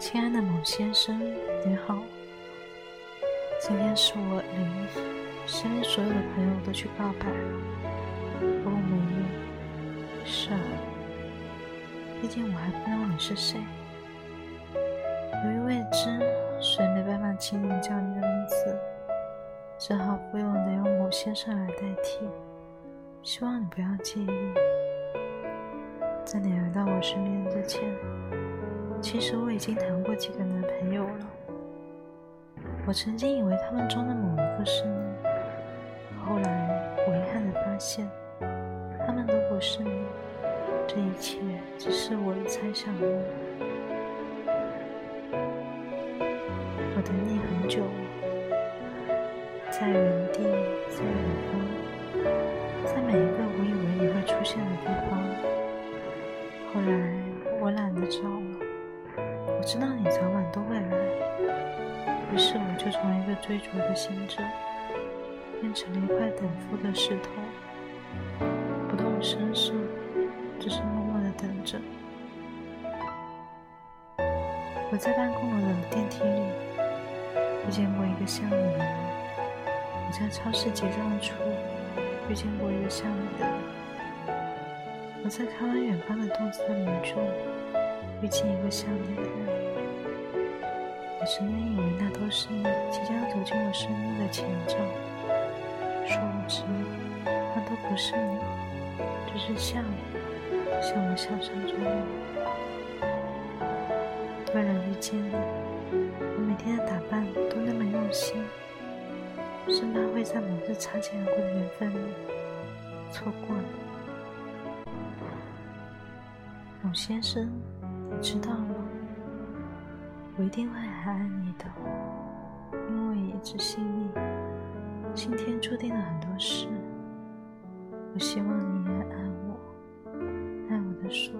亲爱的某先生，你好。今天是我离身边所有的朋友都去告白，不过没用。是啊，毕竟我还不知道你是谁。由于未知，所以没办法轻易叫你的名字，只好不用的用某先生来代替。希望你不要介意。在你来到我身边之前。其实我已经谈过几个男朋友了，我曾经以为他们中的某一个是你，后来我遗憾的发现，他们都不是你，这一切只是我的猜想而已。我等你很久了，在原地，在远方，每一个我以为你会出现的地方，后来我懒得找了。我知道你早晚都会来，于是我就从一个追逐的行者，变成了一块等付的石头，不动声色，只是默默的等着。我在办公楼的电梯里遇见过一个像你的人，我在超市结账处遇见过一个像你的人，我在看完远方的动色名著遇见一个像你的人。我曾经以为那都是你即将走进我生命的前兆，殊不知那都不是你，只是像你，像我想象中的你。为了遇见你，我每天的打扮都那么用心，生怕会在某次擦肩而过的缘分里错过你。某先生，你知道吗？我一定会很爱你的，因为一直信你，今天注定了很多事。我希望你也爱我，爱我的书